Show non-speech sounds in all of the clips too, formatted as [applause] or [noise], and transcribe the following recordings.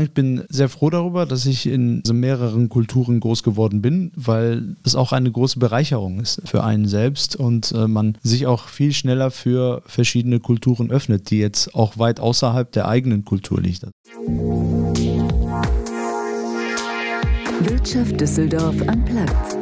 Ich bin sehr froh darüber, dass ich in so mehreren Kulturen groß geworden bin, weil es auch eine große Bereicherung ist für einen selbst und äh, man sich auch viel schneller für verschiedene Kulturen öffnet, die jetzt auch weit außerhalb der eigenen Kultur liegt. Wirtschaft Düsseldorf am Platz.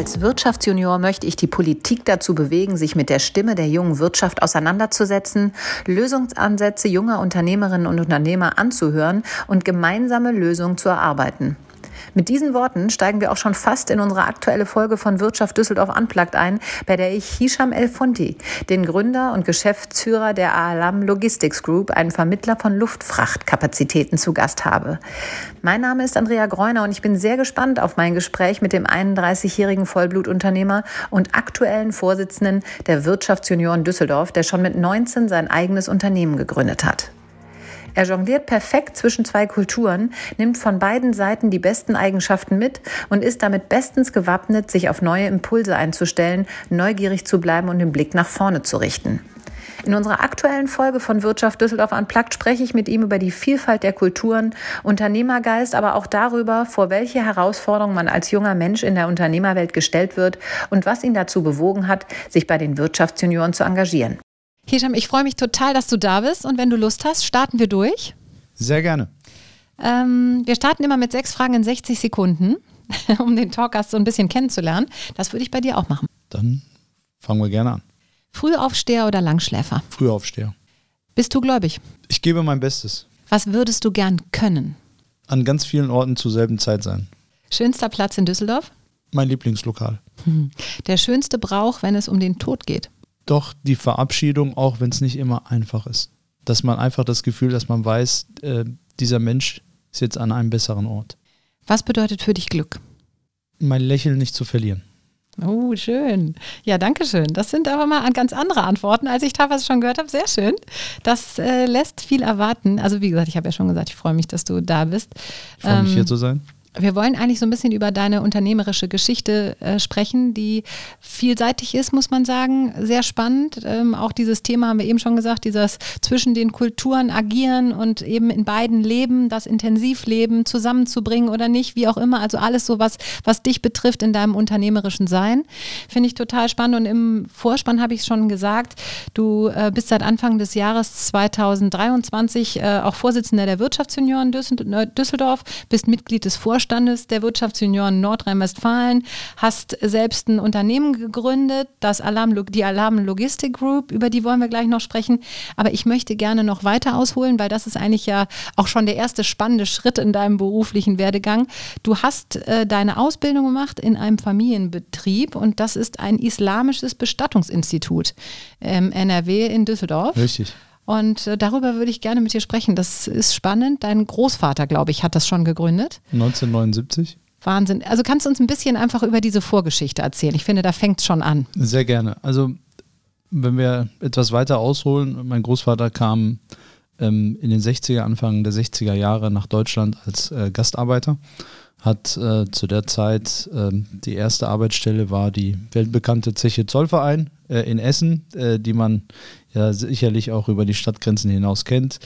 Als Wirtschaftsjunior möchte ich die Politik dazu bewegen, sich mit der Stimme der jungen Wirtschaft auseinanderzusetzen, Lösungsansätze junger Unternehmerinnen und Unternehmer anzuhören und gemeinsame Lösungen zu erarbeiten. Mit diesen Worten steigen wir auch schon fast in unsere aktuelle Folge von Wirtschaft Düsseldorf Unplugged ein, bei der ich Hisham El Fondi, den Gründer und Geschäftsführer der Alam Logistics Group, einen Vermittler von Luftfrachtkapazitäten zu Gast habe. Mein Name ist Andrea Greuner und ich bin sehr gespannt auf mein Gespräch mit dem 31-jährigen Vollblutunternehmer und aktuellen Vorsitzenden der Wirtschaftsjunioren Düsseldorf, der schon mit 19 sein eigenes Unternehmen gegründet hat. Er jongliert perfekt zwischen zwei Kulturen, nimmt von beiden Seiten die besten Eigenschaften mit und ist damit bestens gewappnet, sich auf neue Impulse einzustellen, neugierig zu bleiben und den Blick nach vorne zu richten. In unserer aktuellen Folge von Wirtschaft Düsseldorf Unplugged spreche ich mit ihm über die Vielfalt der Kulturen, Unternehmergeist, aber auch darüber, vor welche Herausforderungen man als junger Mensch in der Unternehmerwelt gestellt wird und was ihn dazu bewogen hat, sich bei den Wirtschaftsjunioren zu engagieren. Hisham, ich freue mich total, dass du da bist und wenn du Lust hast, starten wir durch. Sehr gerne. Ähm, wir starten immer mit sechs Fragen in 60 Sekunden, [laughs] um den Talkgast so ein bisschen kennenzulernen. Das würde ich bei dir auch machen. Dann fangen wir gerne an. Frühaufsteher oder Langschläfer? Frühaufsteher. Bist du gläubig? Ich gebe mein Bestes. Was würdest du gern können? An ganz vielen Orten zur selben Zeit sein. Schönster Platz in Düsseldorf? Mein Lieblingslokal. Der schönste Brauch, wenn es um den Tod geht? Doch die Verabschiedung, auch wenn es nicht immer einfach ist. Dass man einfach das Gefühl, dass man weiß, äh, dieser Mensch ist jetzt an einem besseren Ort. Was bedeutet für dich Glück? Mein Lächeln nicht zu verlieren. Oh, schön. Ja, danke schön. Das sind aber mal ganz andere Antworten, als ich teilweise schon gehört habe. Sehr schön. Das äh, lässt viel erwarten. Also wie gesagt, ich habe ja schon gesagt, ich freue mich, dass du da bist. Ich freue mich, ähm, hier zu sein wir wollen eigentlich so ein bisschen über deine unternehmerische Geschichte äh, sprechen, die vielseitig ist, muss man sagen. Sehr spannend. Ähm, auch dieses Thema haben wir eben schon gesagt, dieses zwischen den Kulturen agieren und eben in beiden Leben, das Intensivleben zusammenzubringen oder nicht, wie auch immer. Also alles so was, was dich betrifft in deinem unternehmerischen Sein. Finde ich total spannend. Und im Vorspann habe ich schon gesagt, du äh, bist seit Anfang des Jahres 2023 äh, auch Vorsitzender der Wirtschaftsjunioren Düsseldorf, bist Mitglied des Vorstands Vorstandes der Wirtschaftsjunioren Nordrhein-Westfalen, hast selbst ein Unternehmen gegründet, das Alarm, die Alarm Logistic Group, über die wollen wir gleich noch sprechen. Aber ich möchte gerne noch weiter ausholen, weil das ist eigentlich ja auch schon der erste spannende Schritt in deinem beruflichen Werdegang. Du hast äh, deine Ausbildung gemacht in einem Familienbetrieb und das ist ein islamisches Bestattungsinstitut im NRW in Düsseldorf. Richtig. Und äh, darüber würde ich gerne mit dir sprechen. Das ist spannend. Dein Großvater, glaube ich, hat das schon gegründet. 1979. Wahnsinn. Also kannst du uns ein bisschen einfach über diese Vorgeschichte erzählen? Ich finde, da fängt es schon an. Sehr gerne. Also, wenn wir etwas weiter ausholen, mein Großvater kam ähm, in den 60er, Anfang der 60er Jahre nach Deutschland als äh, Gastarbeiter. Hat äh, zu der Zeit äh, die erste Arbeitsstelle war die weltbekannte Zeche Zollverein äh, in Essen, äh, die man ja sicherlich auch über die Stadtgrenzen hinaus kennt.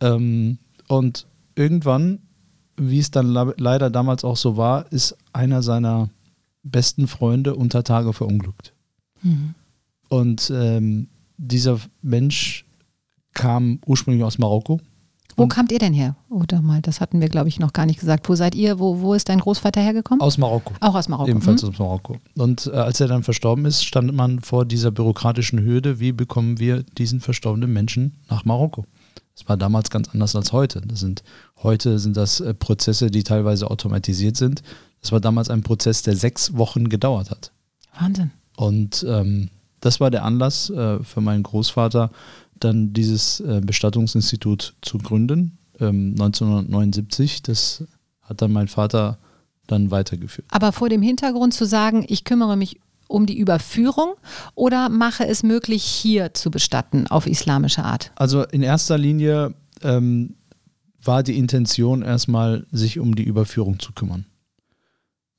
Ähm, und irgendwann, wie es dann leider damals auch so war, ist einer seiner besten Freunde unter Tage verunglückt. Mhm. Und ähm, dieser Mensch kam ursprünglich aus Marokko wo und kamt ihr denn her? Oder mal, das hatten wir, glaube ich, noch gar nicht gesagt. Wo seid ihr? Wo, wo ist dein Großvater hergekommen? Aus Marokko. Auch aus Marokko. Ebenfalls mhm. aus Marokko. Und äh, als er dann verstorben ist, stand man vor dieser bürokratischen Hürde, wie bekommen wir diesen verstorbenen Menschen nach Marokko? Das war damals ganz anders als heute. Das sind, heute sind das äh, Prozesse, die teilweise automatisiert sind. Das war damals ein Prozess, der sechs Wochen gedauert hat. Wahnsinn. Und ähm, das war der Anlass äh, für meinen Großvater, dann dieses äh, Bestattungsinstitut zu gründen, ähm, 1979. Das hat dann mein Vater dann weitergeführt. Aber vor dem Hintergrund zu sagen, ich kümmere mich um die Überführung oder mache es möglich, hier zu bestatten auf islamische Art? Also in erster Linie ähm, war die Intention erstmal, sich um die Überführung zu kümmern.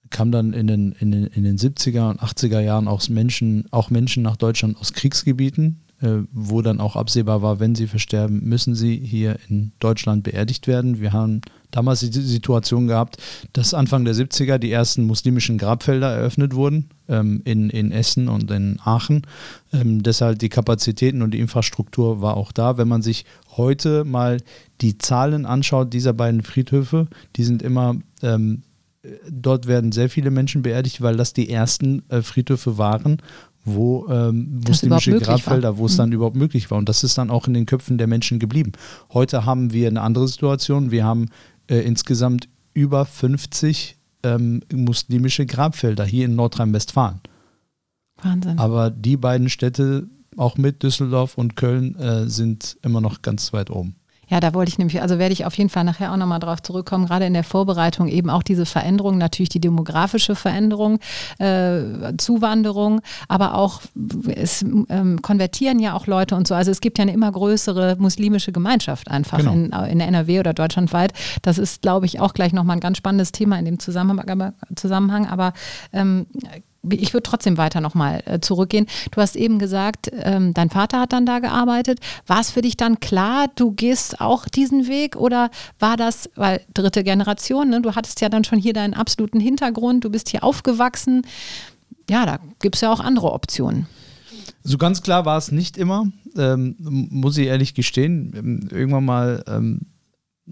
Kam dann in den, in den, in den 70er und 80er Jahren auch Menschen, auch Menschen nach Deutschland aus Kriegsgebieten, wo dann auch absehbar war, wenn sie versterben, müssen sie hier in Deutschland beerdigt werden. Wir haben damals die Situation gehabt, dass Anfang der 70er die ersten muslimischen Grabfelder eröffnet wurden ähm, in, in Essen und in Aachen. Ähm, deshalb die Kapazitäten und die Infrastruktur war auch da. Wenn man sich heute mal die Zahlen anschaut dieser beiden Friedhöfe, die sind immer ähm, dort werden sehr viele Menschen beerdigt, weil das die ersten äh, Friedhöfe waren, wo ähm, muslimische Grabfelder, wo es mhm. dann überhaupt möglich war. Und das ist dann auch in den Köpfen der Menschen geblieben. Heute haben wir eine andere Situation. Wir haben äh, insgesamt über 50 ähm, muslimische Grabfelder hier in Nordrhein-Westfalen. Wahnsinn. Aber die beiden Städte, auch mit Düsseldorf und Köln, äh, sind immer noch ganz weit oben. Ja, da wollte ich nämlich, also werde ich auf jeden Fall nachher auch nochmal drauf zurückkommen, gerade in der Vorbereitung eben auch diese Veränderung, natürlich die demografische Veränderung, äh, Zuwanderung, aber auch es ähm, konvertieren ja auch Leute und so. Also es gibt ja eine immer größere muslimische Gemeinschaft einfach genau. in, in der NRW oder deutschlandweit. Das ist, glaube ich, auch gleich nochmal ein ganz spannendes Thema in dem Zusammenhang. Aber, Zusammenhang, aber ähm, ich würde trotzdem weiter nochmal äh, zurückgehen. Du hast eben gesagt, ähm, dein Vater hat dann da gearbeitet. War es für dich dann klar, du gehst auch diesen Weg oder war das, weil dritte Generation, ne, du hattest ja dann schon hier deinen absoluten Hintergrund, du bist hier aufgewachsen. Ja, da gibt es ja auch andere Optionen. So ganz klar war es nicht immer, ähm, muss ich ehrlich gestehen. Ähm, irgendwann mal ähm,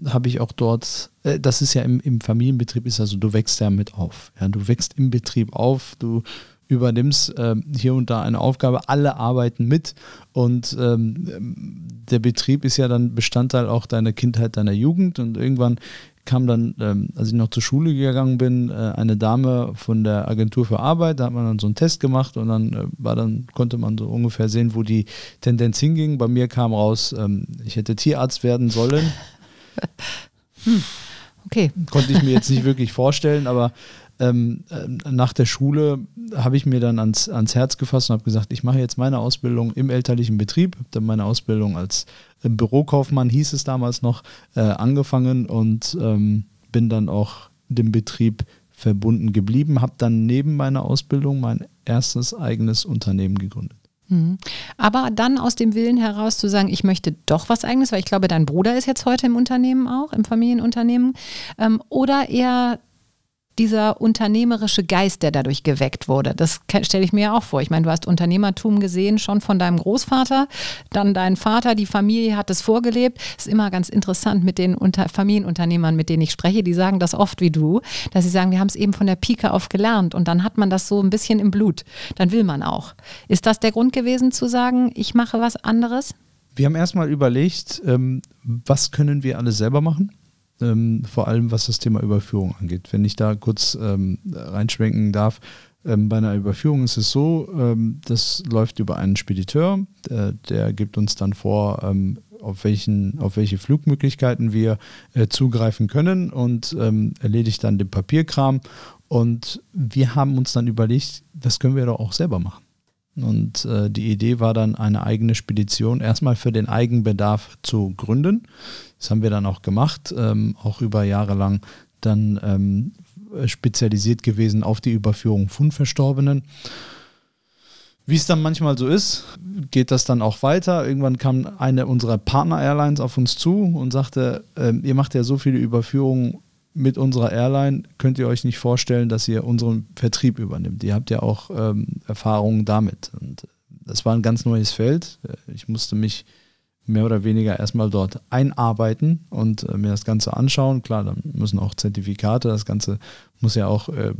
habe ich auch dort, äh, das ist ja im, im Familienbetrieb, ist also, du wächst ja mit auf. Ja, du wächst im Betrieb auf, du übernimmst äh, hier und da eine Aufgabe, alle arbeiten mit und ähm, der Betrieb ist ja dann Bestandteil auch deiner Kindheit, deiner Jugend und irgendwann kam dann, ähm, als ich noch zur Schule gegangen bin, äh, eine Dame von der Agentur für Arbeit, da hat man dann so einen Test gemacht und dann äh, war dann, konnte man so ungefähr sehen, wo die Tendenz hinging. Bei mir kam raus, ähm, ich hätte Tierarzt werden sollen. [laughs] hm. Okay. Konnte ich mir jetzt nicht wirklich vorstellen, aber ähm, äh, nach der Schule habe ich mir dann ans, ans Herz gefasst und habe gesagt, ich mache jetzt meine Ausbildung im elterlichen Betrieb, habe dann meine Ausbildung als äh, Bürokaufmann, hieß es damals noch, äh, angefangen und ähm, bin dann auch dem Betrieb verbunden geblieben, habe dann neben meiner Ausbildung mein erstes eigenes Unternehmen gegründet. Mhm. Aber dann aus dem Willen heraus zu sagen, ich möchte doch was eigenes, weil ich glaube, dein Bruder ist jetzt heute im Unternehmen auch, im Familienunternehmen, ähm, oder eher dieser unternehmerische Geist, der dadurch geweckt wurde. Das stelle ich mir ja auch vor. Ich meine, du hast Unternehmertum gesehen schon von deinem Großvater, dann dein Vater, die Familie hat es vorgelebt. Ist immer ganz interessant mit den Unter Familienunternehmern, mit denen ich spreche, die sagen das oft wie du, dass sie sagen, wir haben es eben von der Pike auf gelernt und dann hat man das so ein bisschen im Blut. Dann will man auch. Ist das der Grund gewesen zu sagen, ich mache was anderes? Wir haben erstmal überlegt, ähm, was können wir alles selber machen? Ähm, vor allem was das Thema Überführung angeht. Wenn ich da kurz ähm, reinschwenken darf, ähm, bei einer Überführung ist es so, ähm, das läuft über einen Spediteur, der, der gibt uns dann vor, ähm, auf, welchen, auf welche Flugmöglichkeiten wir äh, zugreifen können und ähm, erledigt dann den Papierkram. Und wir haben uns dann überlegt, das können wir doch auch selber machen. Und äh, die Idee war dann, eine eigene Spedition erstmal für den Eigenbedarf zu gründen. Das haben wir dann auch gemacht, ähm, auch über Jahre lang dann ähm, spezialisiert gewesen auf die Überführung von Verstorbenen. Wie es dann manchmal so ist, geht das dann auch weiter. Irgendwann kam eine unserer Partner-Airlines auf uns zu und sagte, äh, ihr macht ja so viele Überführungen mit unserer Airline, könnt ihr euch nicht vorstellen, dass ihr unseren Vertrieb übernimmt. Ihr habt ja auch ähm, Erfahrungen damit. Und das war ein ganz neues Feld. Ich musste mich mehr oder weniger erstmal dort einarbeiten und äh, mir das Ganze anschauen. Klar, dann müssen auch Zertifikate, das Ganze muss ja auch, äh,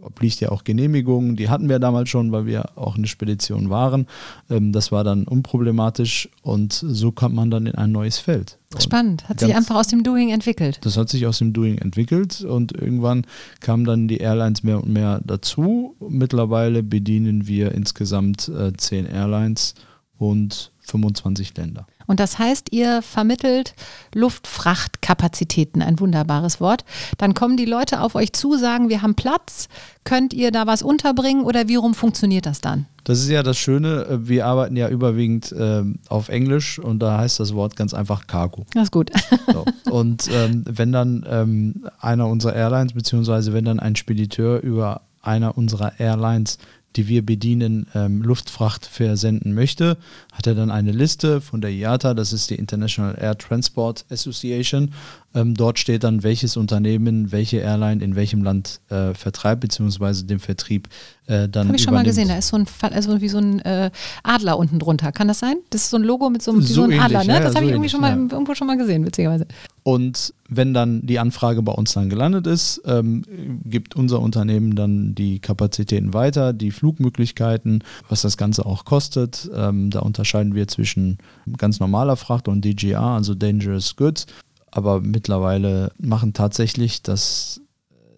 obliegt ja auch Genehmigungen, die hatten wir damals schon, weil wir auch eine Spedition waren. Ähm, das war dann unproblematisch und so kommt man dann in ein neues Feld. Spannend, hat sich einfach aus dem Doing entwickelt. Das hat sich aus dem Doing entwickelt und irgendwann kamen dann die Airlines mehr und mehr dazu. Mittlerweile bedienen wir insgesamt äh, zehn Airlines und 25 Länder. Und das heißt, ihr vermittelt Luftfrachtkapazitäten, ein wunderbares Wort. Dann kommen die Leute auf euch zu, sagen, wir haben Platz, könnt ihr da was unterbringen oder wie rum funktioniert das dann? Das ist ja das Schöne, äh, wir arbeiten ja überwiegend äh, auf Englisch und da heißt das Wort ganz einfach Cargo. Das ist gut. So. Und ähm, wenn dann ähm, einer unserer Airlines, beziehungsweise wenn dann ein Spediteur über einer unserer Airlines die wir bedienen, ähm, Luftfracht versenden möchte, hat er dann eine Liste von der IATA, das ist die International Air Transport Association. Ähm, dort steht dann, welches Unternehmen, welche Airline in welchem Land äh, vertreibt, beziehungsweise den Vertrieb äh, dann Habe ich schon mal gesehen, da ist so ein, also wie so ein äh, Adler unten drunter. Kann das sein? Das ist so ein Logo mit so, einem, so, so Adler, ne? Ja, das habe so ich irgendwie schon mal ja. irgendwo schon mal gesehen, witzigerweise. Und wenn dann die Anfrage bei uns dann gelandet ist, ähm, gibt unser Unternehmen dann die Kapazitäten weiter, die Flugmöglichkeiten, was das Ganze auch kostet. Ähm, da unterscheiden wir zwischen ganz normaler Fracht und DGA, also Dangerous Goods. Aber mittlerweile machen tatsächlich das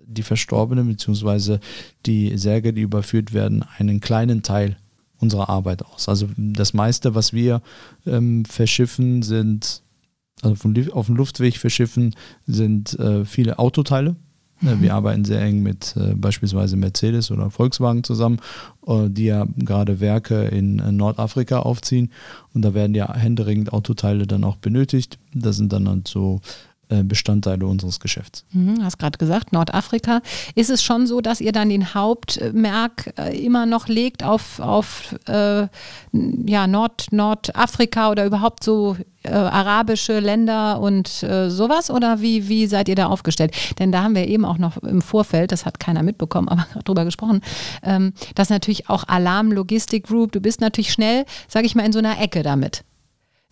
die Verstorbenen bzw. die Särge, die überführt werden, einen kleinen Teil unserer Arbeit aus. Also das meiste, was wir ähm, verschiffen, sind, also von, auf dem Luftweg verschiffen, sind äh, viele Autoteile. Mhm. Wir arbeiten sehr eng mit äh, beispielsweise Mercedes oder Volkswagen zusammen, äh, die ja gerade Werke in äh, Nordafrika aufziehen. Und da werden ja händeringend Autoteile dann auch benötigt. Das sind dann halt so Bestandteile unseres Geschäfts. Mhm, hast gerade gesagt, Nordafrika. Ist es schon so, dass ihr dann den Hauptmerk äh, immer noch legt auf, auf äh, ja, Nord, Nordafrika oder überhaupt so äh, arabische Länder und äh, sowas? Oder wie, wie seid ihr da aufgestellt? Denn da haben wir eben auch noch im Vorfeld, das hat keiner mitbekommen, [laughs] aber gerade drüber gesprochen, ähm, dass natürlich auch Alarm Logistik Group, du bist natürlich schnell, sage ich mal, in so einer Ecke damit.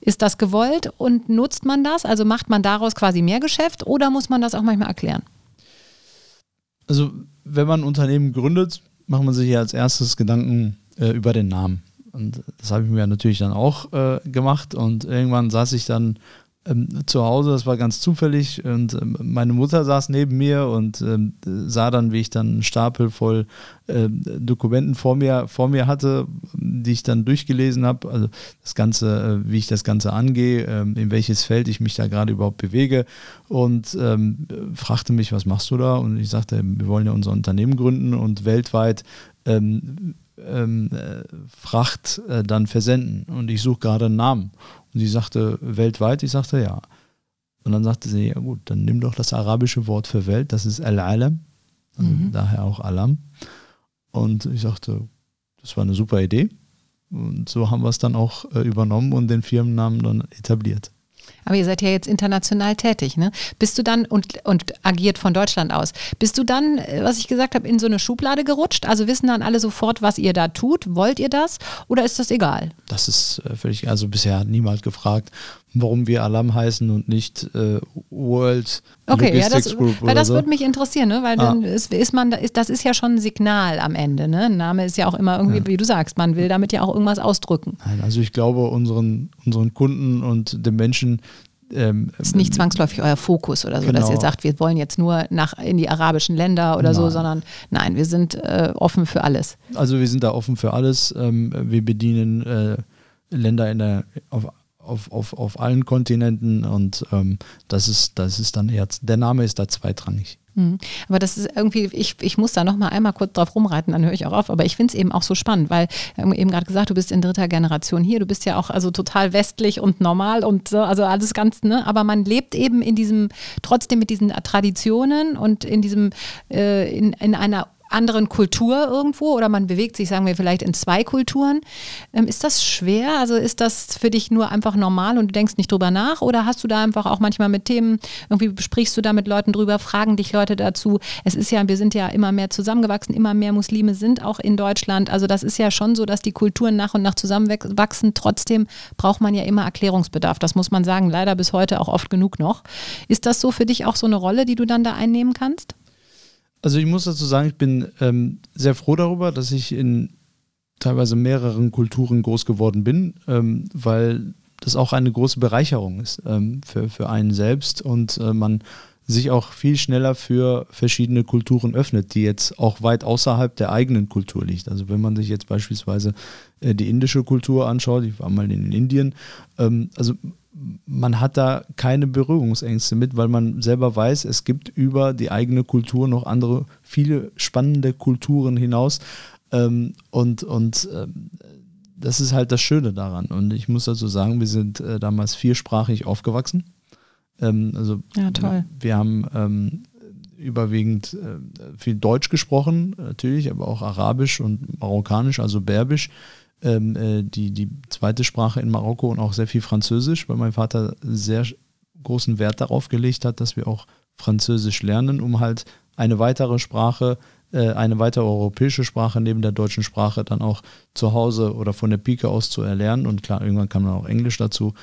Ist das gewollt und nutzt man das? Also macht man daraus quasi mehr Geschäft oder muss man das auch manchmal erklären? Also, wenn man ein Unternehmen gründet, macht man sich ja als erstes Gedanken äh, über den Namen. Und das habe ich mir natürlich dann auch äh, gemacht. Und irgendwann saß ich dann ähm, zu Hause, das war ganz zufällig, und ähm, meine Mutter saß neben mir und ähm, sah dann, wie ich dann einen Stapel voll äh, Dokumenten vor mir, vor mir hatte, die ich dann durchgelesen habe. Also das Ganze, äh, wie ich das Ganze angehe, äh, in welches Feld ich mich da gerade überhaupt bewege und ähm, fragte mich, was machst du da? Und ich sagte, wir wollen ja unser Unternehmen gründen und weltweit ähm, ähm, äh, Fracht äh, dann versenden. Und ich suche gerade einen Namen. Und sie sagte, weltweit? Ich sagte, ja. Und dann sagte sie, ja gut, dann nimm doch das arabische Wort für Welt, das ist Al-Alam, also Mhm. daher auch Alam. Und ich sagte, das war eine super Idee. Und so haben wir es dann auch äh, übernommen und den Firmennamen dann etabliert. Aber ihr seid ja jetzt international tätig, ne? Bist du dann und, und agiert von Deutschland aus, bist du dann, äh, was ich gesagt habe, in so eine Schublade gerutscht? Also wissen dann alle sofort, was ihr da tut? Wollt ihr das oder ist das egal? Das ist äh, völlig, also bisher hat niemand gefragt, warum wir Alam heißen und nicht äh, World Okay, ja, Logistics das, Group weil das so. würde mich interessieren, ne? weil Ah. dann ist, ist man, ist, das ist ja schon ein Signal am Ende. Ne? Ein Name ist ja auch immer irgendwie, wie du sagst, man will damit ja auch irgendwas ausdrücken. Nein, also ich glaube, unseren, unseren Kunden und den Menschen ähm, Ist nicht zwangsläufig euer Fokus oder so, dass Genau. ihr sagt, wir wollen jetzt nur nach in die arabischen Länder oder so, Nein. sondern nein, wir sind äh, offen für alles. Also wir sind da offen für alles. Ähm, wir bedienen äh, Länder in der, auf, auf, auf, auf allen Kontinenten und ähm, das ist, das ist dann eher, der Name ist da zweitrangig. Mhm. Aber das ist irgendwie, ich, ich muss da noch mal einmal kurz drauf rumreiten, dann höre ich auch auf. Aber ich finde es eben auch so spannend, weil haben eben gerade gesagt, du bist in dritter Generation hier, du bist ja auch also total westlich und normal und so, also alles ganz, ne? Aber man lebt eben in diesem, trotzdem mit diesen Traditionen und in diesem, äh, in, in einer anderen Kultur irgendwo oder man bewegt sich, sagen wir, vielleicht in zwei Kulturen. Ähm, ist das schwer? Also ist das für dich nur einfach normal und du denkst nicht drüber nach? Oder hast du da einfach auch manchmal mit Themen, irgendwie sprichst du da mit Leuten drüber, fragen dich Leute dazu? Es ist ja, wir sind ja immer mehr zusammengewachsen, immer mehr Muslime sind auch in Deutschland. Also das ist ja schon so, dass die Kulturen nach und nach zusammenwachsen. Trotzdem braucht man ja immer Erklärungsbedarf. Das muss man sagen, leider bis heute auch oft genug noch. Ist das so für dich auch so eine Rolle, die du dann da einnehmen kannst? Also ich muss dazu sagen, ich bin ähm, sehr froh darüber, dass ich in teilweise mehreren Kulturen groß geworden bin, ähm, weil das auch eine große Bereicherung ist ähm, für, für einen selbst und äh, man sich auch viel schneller für verschiedene Kulturen öffnet, die jetzt auch weit außerhalb der eigenen Kultur liegt. Also wenn man sich jetzt beispielsweise äh, die indische Kultur anschaut, ich war mal in Indien, ähm, also man hat da keine Berührungsängste mit, weil man selber weiß, es gibt über die eigene Kultur noch andere, viele spannende Kulturen hinaus. Ähm, und und ähm, das ist halt das Schöne daran. Und ich muss dazu sagen, wir sind äh, damals viersprachig aufgewachsen. Ähm, also ja, toll. wir haben ähm, überwiegend äh, viel Deutsch gesprochen, natürlich, aber auch Arabisch und Marokkanisch, also Berbisch. Ähm, äh, die, die zweite Sprache in Marokko und auch sehr viel Französisch, weil mein Vater sehr großen Wert darauf gelegt hat, dass wir auch Französisch lernen, um halt eine weitere Sprache, äh, eine weitere europäische Sprache neben der deutschen Sprache dann auch zu Hause oder von der Pike aus zu erlernen. Und klar, irgendwann kam dann auch Englisch dazu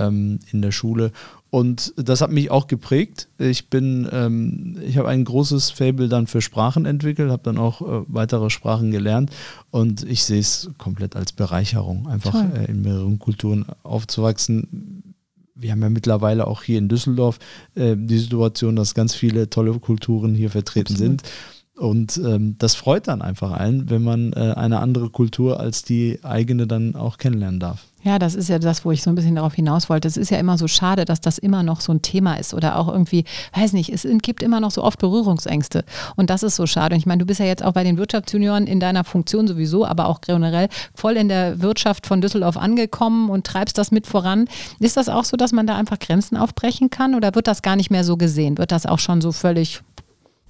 ähm, in der Schule. Und das hat mich auch geprägt. Ich bin, ähm, ich habe ein großes Fable dann für Sprachen entwickelt, habe dann auch äh, weitere Sprachen gelernt und ich sehe es komplett als Bereicherung, einfach äh, in mehreren Kulturen aufzuwachsen. Wir haben ja mittlerweile auch hier in Düsseldorf äh, die Situation, dass ganz viele tolle Kulturen hier vertreten Absolut. sind. Und ähm, das freut dann einfach einen, wenn man äh, eine andere Kultur als die eigene dann auch kennenlernen darf. Ja, das ist ja das, wo ich so ein bisschen darauf hinaus wollte. Es ist ja immer so schade, dass das immer noch so ein Thema ist oder auch irgendwie, weiß nicht, es gibt immer noch so oft Berührungsängste. Und das ist so schade. Und ich meine, du bist ja jetzt auch bei den Wirtschaftsjunioren in deiner Funktion sowieso, aber auch generell voll in der Wirtschaft von Düsseldorf angekommen und treibst das mit voran. Ist das auch so, dass man da einfach Grenzen aufbrechen kann oder wird das gar nicht mehr so gesehen? Wird das auch schon so völlig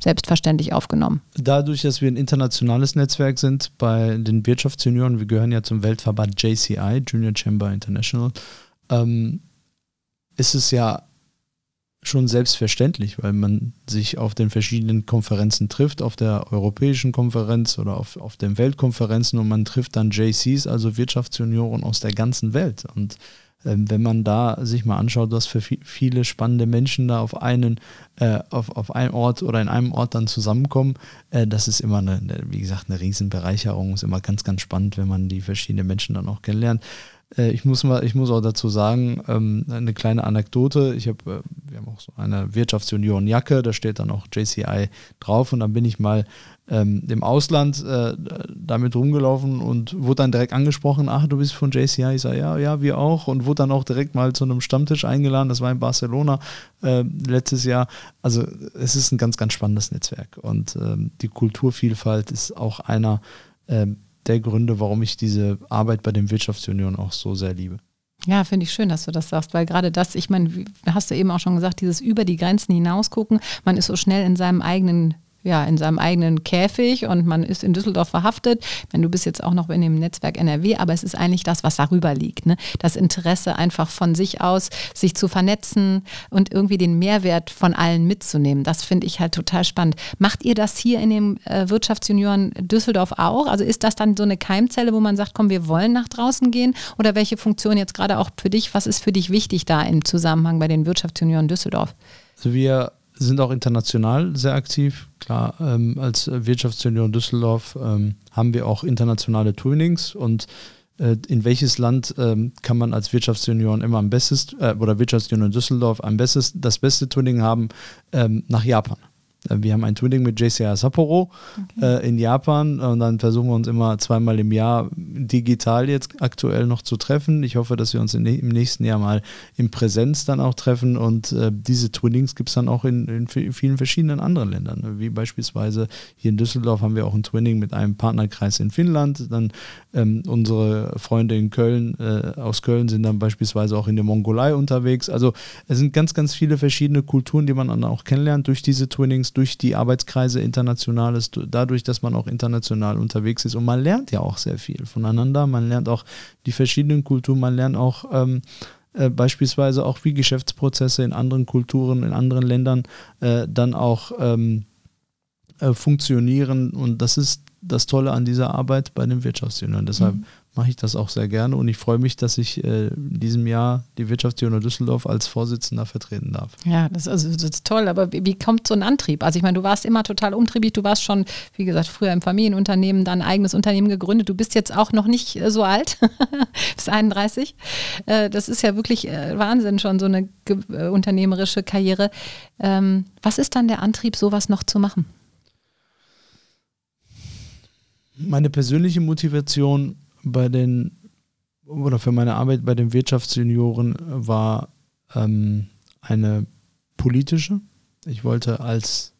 selbstverständlich aufgenommen. Dadurch, dass wir ein internationales Netzwerk sind bei den Wirtschaftsjunioren, wir gehören ja zum Weltverband JCI, Junior Chamber International, ähm, ist es ja schon selbstverständlich, weil man sich auf den verschiedenen Konferenzen trifft, auf der europäischen Konferenz oder auf, auf den Weltkonferenzen und man trifft dann JCs, also Wirtschaftsjunioren aus der ganzen Welt. Und wenn man da sich mal anschaut, was für viele spannende Menschen da auf einen, äh, auf, auf einem Ort oder in einem Ort dann zusammenkommen, äh, das ist immer eine, wie gesagt, eine Riesenbereicherung. Ist immer ganz, ganz spannend, wenn man die verschiedenen Menschen dann auch kennenlernt. Äh, ich muss mal, ich muss auch dazu sagen, ähm, eine kleine Anekdote. Ich habe, wir haben auch so eine Wirtschaftsjunioren-Jacke, da steht dann auch JCI drauf und dann bin ich mal ähm, im Ausland äh, damit rumgelaufen und wurde dann direkt angesprochen, ach, du bist von JCI. Ich sage, ja, ja, wir auch und wurde dann auch direkt mal zu einem Stammtisch eingeladen. Das war in Barcelona äh, letztes Jahr. Also es ist ein ganz, ganz spannendes Netzwerk und ähm, die Kulturvielfalt ist auch einer ähm, der Gründe, warum ich diese Arbeit bei den Wirtschaftsunion auch so sehr liebe. Ja, finde ich schön, dass du das sagst, weil gerade das, ich meine, hast du eben auch schon gesagt, dieses über die Grenzen hinaus gucken, man ist so schnell in seinem eigenen ja, in seinem eigenen Käfig und man ist in Düsseldorf verhaftet. Wenn du bist jetzt auch noch in dem Netzwerk NRW, aber es ist eigentlich das, was darüber liegt. Ne? Das Interesse einfach von sich aus, sich zu vernetzen und irgendwie den Mehrwert von allen mitzunehmen. Das finde ich halt total spannend. Macht ihr das hier in dem äh, Wirtschaftsjunioren Düsseldorf auch? Also ist das dann so eine Keimzelle, wo man sagt, komm, wir wollen nach draußen gehen? Oder welche Funktion jetzt gerade auch für dich? Was ist für dich wichtig da im Zusammenhang bei den Wirtschaftsjunioren Düsseldorf? Also wir sind auch international sehr aktiv. Klar, ähm, als Wirtschaftsunion Düsseldorf ähm, haben wir auch internationale Tunings und äh, in welches Land ähm, kann man als Wirtschaftsunion immer am besten äh, oder Wirtschaftsunion Düsseldorf am besten das beste Tuning haben ähm, nach Japan. Äh, wir haben ein Twinning mit JCR Sapporo okay. äh, in Japan und dann versuchen wir uns immer zweimal im Jahr digital jetzt aktuell noch zu treffen. Ich hoffe, dass wir uns in, im nächsten Jahr mal in Präsenz dann auch treffen und äh, diese Twinnings gibt es dann auch in, in, vielen verschiedenen anderen Ländern. Wie beispielsweise hier in Düsseldorf haben wir auch ein Twinning mit einem Partnerkreis in Finnland. Dann ähm, unsere Freunde in Köln, äh, aus Köln sind dann beispielsweise auch in der Mongolei unterwegs. Also es sind ganz, ganz viele verschiedene Kulturen, die man dann auch kennenlernt durch diese Twinnings durch die Arbeitskreise international ist, dadurch, dass man auch international unterwegs ist. Und man lernt ja auch sehr viel voneinander. Man lernt auch die verschiedenen Kulturen, man lernt auch ähm, äh, beispielsweise auch wie Geschäftsprozesse in anderen Kulturen, in anderen Ländern äh, dann auch ähm, äh, funktionieren. Und das ist das Tolle an dieser Arbeit bei den Wirtschaftsunion. Deshalb mhm. Mache ich das auch sehr gerne und ich freue mich, dass ich äh, in diesem Jahr die Wirtschaftsunion Düsseldorf als Vorsitzender vertreten darf. Ja, das, also, das ist toll, aber wie, wie, kommt so ein Antrieb? Also ich meine, du warst immer total umtriebig, du warst schon, wie gesagt, früher im Familienunternehmen, dann ein eigenes Unternehmen gegründet, du bist jetzt auch noch nicht äh, so alt, [laughs] bis 31. Äh, das ist ja wirklich äh, Wahnsinn, schon so eine äh, unternehmerische Karriere. Ähm, was ist dann der Antrieb, sowas noch zu machen? Meine persönliche Motivation bei den oder für meine Arbeit bei den Wirtschaftsjunioren war ähm, eine politische. Ich wollte als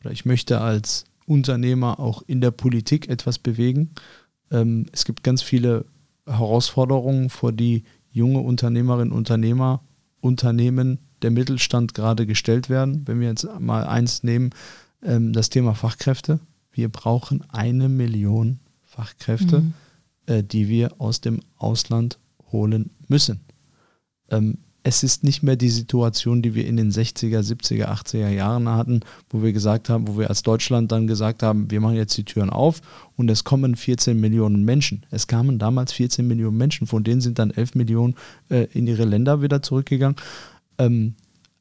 oder ich möchte als Unternehmer auch in der Politik etwas bewegen. Ähm, es gibt ganz viele Herausforderungen, vor die junge Unternehmerinnen und Unternehmer, Unternehmen, der Mittelstand gerade gestellt werden. Wenn wir jetzt mal eins nehmen, ähm, das Thema Fachkräfte. Wir brauchen eine Million Fachkräfte. Mhm äh, die wir aus dem Ausland holen müssen. Ähm, es ist nicht mehr die Situation, die wir in den 60er, 70er, 80er Jahren hatten, wo wir gesagt haben, wo wir als Deutschland dann gesagt haben, wir machen jetzt die Türen auf und es kommen 14 Millionen Menschen. Es kamen damals 14 Millionen Menschen, von denen sind dann 11 Millionen äh, in ihre Länder wieder zurückgegangen. Ähm,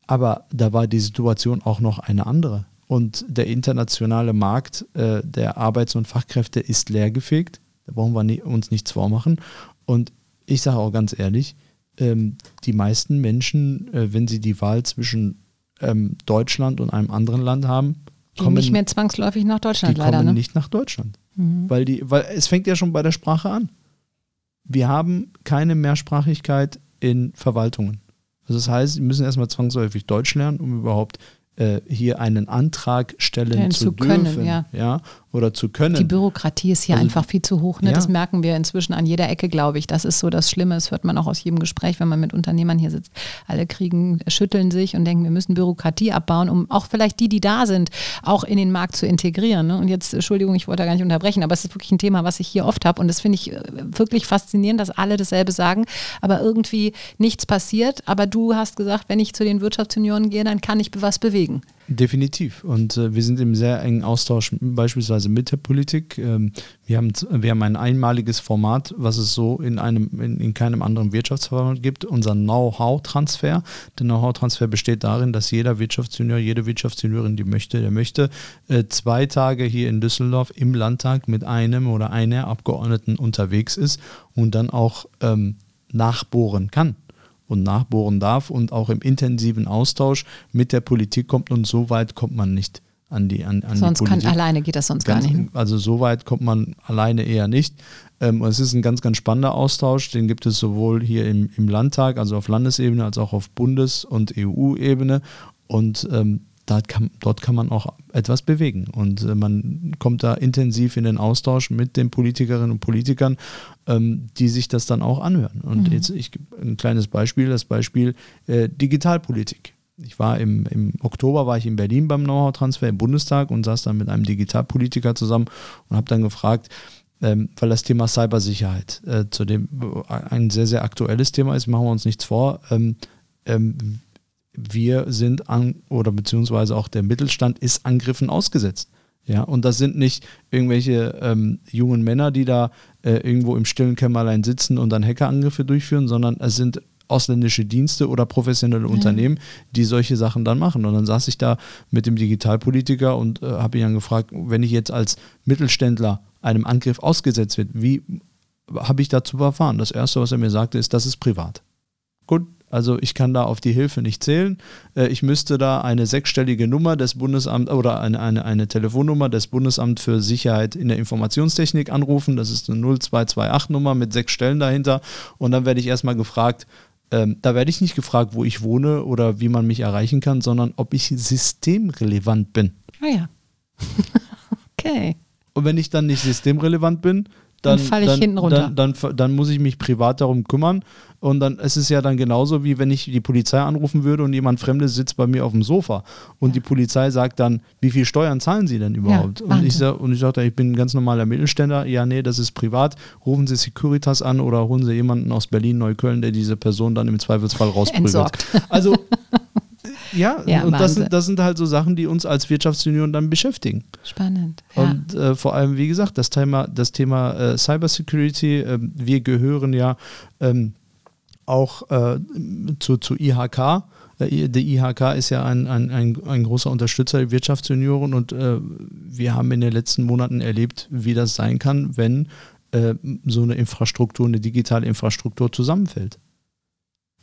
aber da war die Situation auch noch eine andere. Und der internationale Markt äh, der Arbeits- und Fachkräfte ist leergefegt. Da brauchen wir uns nichts vormachen. Und ich sage auch ganz ehrlich, ähm, die meisten Menschen, äh, wenn sie die Wahl zwischen ähm, Deutschland und einem anderen Land haben, Gehen kommen nicht mehr zwangsläufig nach Deutschland, die leider. kommen ne? nicht nach Deutschland. Mhm. Weil, die, weil es fängt ja schon bei der Sprache an. Wir haben keine Mehrsprachigkeit in Verwaltungen. Also das heißt, sie müssen erstmal zwangsläufig Deutsch lernen, um überhaupt äh, hier einen Antrag stellen zu, zu können, dürfen, ja. ja. Oder zu können. Die Bürokratie ist hier also, einfach viel zu hoch. Ne? Ja. Das merken wir inzwischen an jeder Ecke, glaube ich. Das ist so das Schlimme. Das hört man auch aus jedem Gespräch, wenn man mit Unternehmern hier sitzt. Alle kriegen, schütteln sich und denken, wir müssen Bürokratie abbauen, um auch vielleicht die, die da sind, auch in den Markt zu integrieren. Ne? Und jetzt, Entschuldigung, ich wollte da gar nicht unterbrechen, aber es ist wirklich ein Thema, was ich hier oft habe. Und das finde ich äh, wirklich faszinierend, dass alle dasselbe sagen, aber irgendwie nichts passiert. Aber du hast gesagt, wenn ich zu den Wirtschaftsjunioren gehe, dann kann ich was bewegen. Definitiv. Und äh, wir sind im sehr engen Austausch beispielsweise mit der Politik. Ähm, wir, haben, wir haben ein einmaliges Format, was es so in, einem, in, in keinem anderen Wirtschaftsverband gibt, unser Know-how-Transfer. Der Know-how-Transfer besteht darin, dass jeder Wirtschaftsjunior, jede Wirtschaftsjuniorin, die möchte, der möchte, äh, zwei Tage hier in Düsseldorf im Landtag mit einem oder einer Abgeordneten unterwegs ist und dann auch ähm, nachbohren kann und nachbohren darf und auch im intensiven Austausch mit der Politik kommt und so weit kommt man nicht an die an, an Sonst die Politik. kann alleine geht das sonst ganz, gar nicht. Also so weit kommt man alleine eher nicht. Ähm, es ist ein ganz, ganz spannender Austausch. Den gibt es sowohl hier im, im Landtag, also auf Landesebene, als auch auf Bundes- und EU-Ebene. Und ähm, da kann, dort kann man auch etwas bewegen. Und äh, man kommt da intensiv in den Austausch mit den Politikerinnen und Politikern, ähm, die sich das dann auch anhören. Und mhm. jetzt ich ein kleines Beispiel, das Beispiel äh, Digitalpolitik. Ich war im, im Oktober war ich in Berlin beim Know-how-Transfer im Bundestag und saß dann mit einem Digitalpolitiker zusammen und habe dann gefragt, ähm, weil das Thema Cybersicherheit äh, zu dem ein sehr, sehr aktuelles Thema ist, machen wir uns nichts vor. Ähm, ähm, wir sind an, oder beziehungsweise auch der Mittelstand ist Angriffen ausgesetzt. Ja, und das sind nicht irgendwelche ähm, jungen Männer, die da äh, irgendwo im stillen Kämmerlein sitzen und dann Hackerangriffe durchführen, sondern es sind ausländische Dienste oder professionelle ja. Unternehmen, die solche Sachen dann machen. Und dann saß ich da mit dem Digitalpolitiker und äh, habe ihn dann gefragt, wenn ich jetzt als Mittelständler einem Angriff ausgesetzt wird, wie habe ich dazu verfahren? Das Erste, was er mir sagte, ist, das ist privat. Gut, also ich kann da auf die Hilfe nicht zählen. Äh, ich müsste da eine sechsstellige Nummer des Bundesamts oder eine, eine, eine Telefonnummer des Bundesamts für Sicherheit in der Informationstechnik anrufen. Das ist eine 0228-Nummer mit sechs Stellen dahinter. Und dann werde ich erstmal gefragt, ähm, da werde ich nicht gefragt, wo ich wohne oder wie man mich erreichen kann, sondern ob ich systemrelevant bin. Ah ja. [laughs] okay. Und wenn ich dann nicht systemrelevant bin, dann, dann falle ich dann, hinten runter. Dann, dann, dann, muss ich mich privat darum kümmern. Und dann ist es ja dann genauso, wie wenn ich die Polizei anrufen würde und jemand Fremdes sitzt bei mir auf dem Sofa. Und ja. die Polizei sagt dann, wie viel Steuern zahlen Sie denn überhaupt? Ja, und ich sage, und ich bin ein ganz normaler Mittelständler. Ja, nee, das ist privat. Rufen Sie Securitas an oder holen Sie jemanden aus Berlin, Neukölln, der diese Person dann im Zweifelsfall rausprügelt. Entsorgt. Also [laughs] Ja, ja und das sind, das sind halt so Sachen, die uns als Wirtschaftsunion dann beschäftigen. Spannend. Ja. Und äh, vor allem, wie gesagt, das Thema, das Thema äh, Cybersecurity, äh, wir gehören ja ähm, auch äh, zu, zu IHK. Äh, die IHK ist ja ein, ein, ein, ein großer Unterstützer der Wirtschaftsjunioren und äh, wir haben in den letzten Monaten erlebt, wie das sein kann, wenn äh, so eine Infrastruktur, eine digitale Infrastruktur zusammenfällt.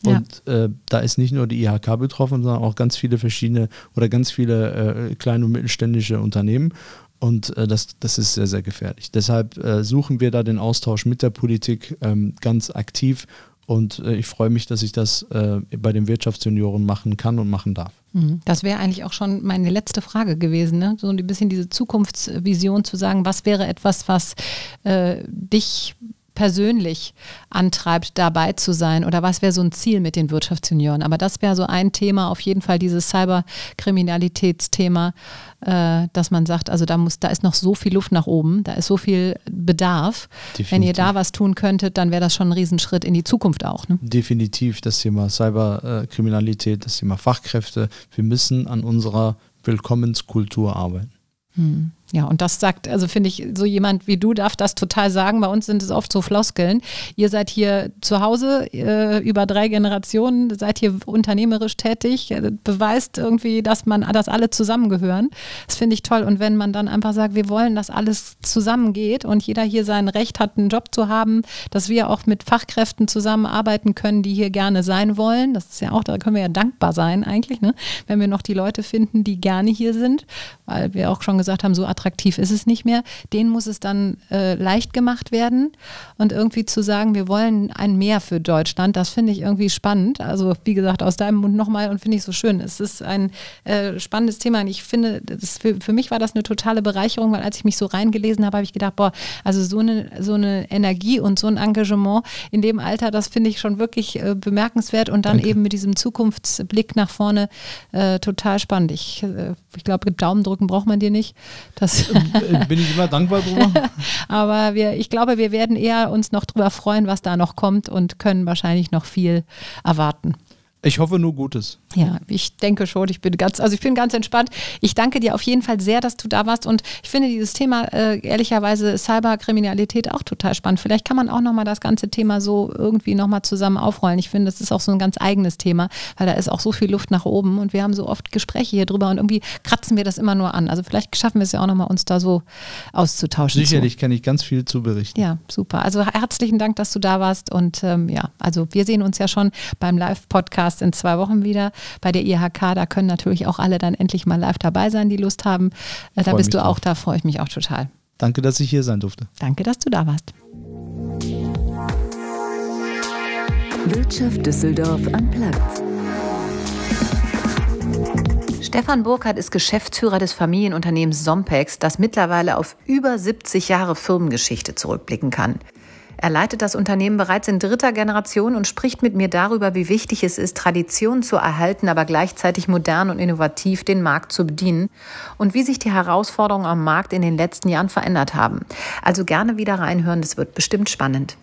Und ja. äh, da ist nicht nur die IHK betroffen, sondern auch ganz viele verschiedene oder ganz viele äh, kleine und mittelständische Unternehmen. Und äh, das, das ist sehr, sehr gefährlich. Deshalb äh, suchen wir da den Austausch mit der Politik ähm, ganz aktiv und äh, ich freue mich, dass ich das äh, bei den Wirtschaftsjunioren machen kann und machen darf. Mhm. Das wäre eigentlich auch schon meine letzte Frage gewesen, ne? so ein bisschen diese Zukunftsvision zu sagen, was wäre etwas, was dich persönlich antreibt, dabei zu sein? Oder was wäre so ein Ziel mit den Wirtschaftsjunioren? Aber das wäre so ein Thema, auf jeden Fall dieses Cyberkriminalitätsthema, äh, dass man sagt, also da muss, da ist noch so viel Luft nach oben, da ist so viel Bedarf. Definitiv. Wenn ihr da was tun könntet, dann wäre das schon ein Riesenschritt in die Zukunft auch. Ne? Definitiv das Thema Cyberkriminalität, das Thema Fachkräfte. Wir müssen an unserer Willkommenskultur arbeiten. Hm. Ja, und das sagt, also finde ich, so jemand wie du darf das total sagen. Bei uns sind es oft so Floskeln. Ihr seid hier zu Hause äh, über drei Generationen, seid hier unternehmerisch tätig, äh, beweist irgendwie, dass man, dass alle zusammengehören. Das finde ich toll. Und wenn man dann einfach sagt, wir wollen, dass alles zusammengeht und jeder hier sein Recht hat, einen Job zu haben, dass wir auch mit Fachkräften zusammenarbeiten können, die hier gerne sein wollen. Das ist ja auch, da können wir ja dankbar sein eigentlich, ne? wenn wir noch die Leute finden, die gerne hier sind, weil wir auch schon gesagt haben, so attraktiv ist es nicht mehr. Denen muss es dann äh, leicht gemacht werden und irgendwie zu sagen, wir wollen ein Mehr für Deutschland, das finde ich irgendwie spannend. Also wie gesagt, aus deinem Mund nochmal und finde ich so schön. Es ist ein äh, spannendes Thema und ich finde, für, für mich war das eine totale Bereicherung, weil als ich mich so reingelesen habe, habe ich gedacht, boah, also so eine, so eine Energie und so ein Engagement in dem Alter, das finde ich schon wirklich äh, bemerkenswert und dann Danke. eben mit diesem Zukunftsblick nach vorne äh, total spannend. Ich, äh, ich glaube, Daumen drücken braucht man dir nicht. Das das äh, Bin ich immer dankbar drüber. [laughs] Aber wir, ich glaube, wir werden eher uns noch drüber freuen, was da noch kommt und können wahrscheinlich noch viel erwarten. Ich hoffe nur Gutes. Ja, ich denke schon. Ich bin ganz, also ich bin ganz entspannt. Ich danke dir auf jeden Fall sehr, dass du da warst. Und ich finde dieses Thema äh, ehrlicherweise Cyberkriminalität auch total spannend. Vielleicht kann man auch nochmal das ganze Thema so irgendwie nochmal zusammen aufrollen. Ich finde, das ist auch so ein ganz eigenes Thema, weil da ist auch so viel Luft nach oben und wir haben so oft Gespräche hier drüber und irgendwie kratzen wir das immer nur an. Also vielleicht schaffen wir es ja auch nochmal, uns da so auszutauschen. Sicherlich zu. kann ich ganz viel zu berichten. Ja, super. Also herzlichen Dank, dass du da warst. Und ähm, ja, also wir sehen uns ja schon beim Live-Podcast Podcast in zwei Wochen wieder bei der IHK. Da können natürlich auch alle dann endlich mal live dabei sein, die Lust haben. Äh, da bist du auch, drauf. da freue ich mich auch total. Danke, dass ich hier sein durfte. Danke, dass du da warst. Wirtschaft Düsseldorf am Platz. Stefan Burkhardt ist Geschäftsführer des Familienunternehmens Sompex, das mittlerweile auf über 70 Jahre Firmengeschichte zurückblicken kann. Er leitet das Unternehmen bereits in dritter Generation und spricht mit mir darüber, wie wichtig es ist, Tradition zu erhalten, aber gleichzeitig modern und innovativ den Markt zu bedienen und wie sich die Herausforderungen am Markt in den letzten Jahren verändert haben. Also gerne wieder reinhören, das wird bestimmt spannend.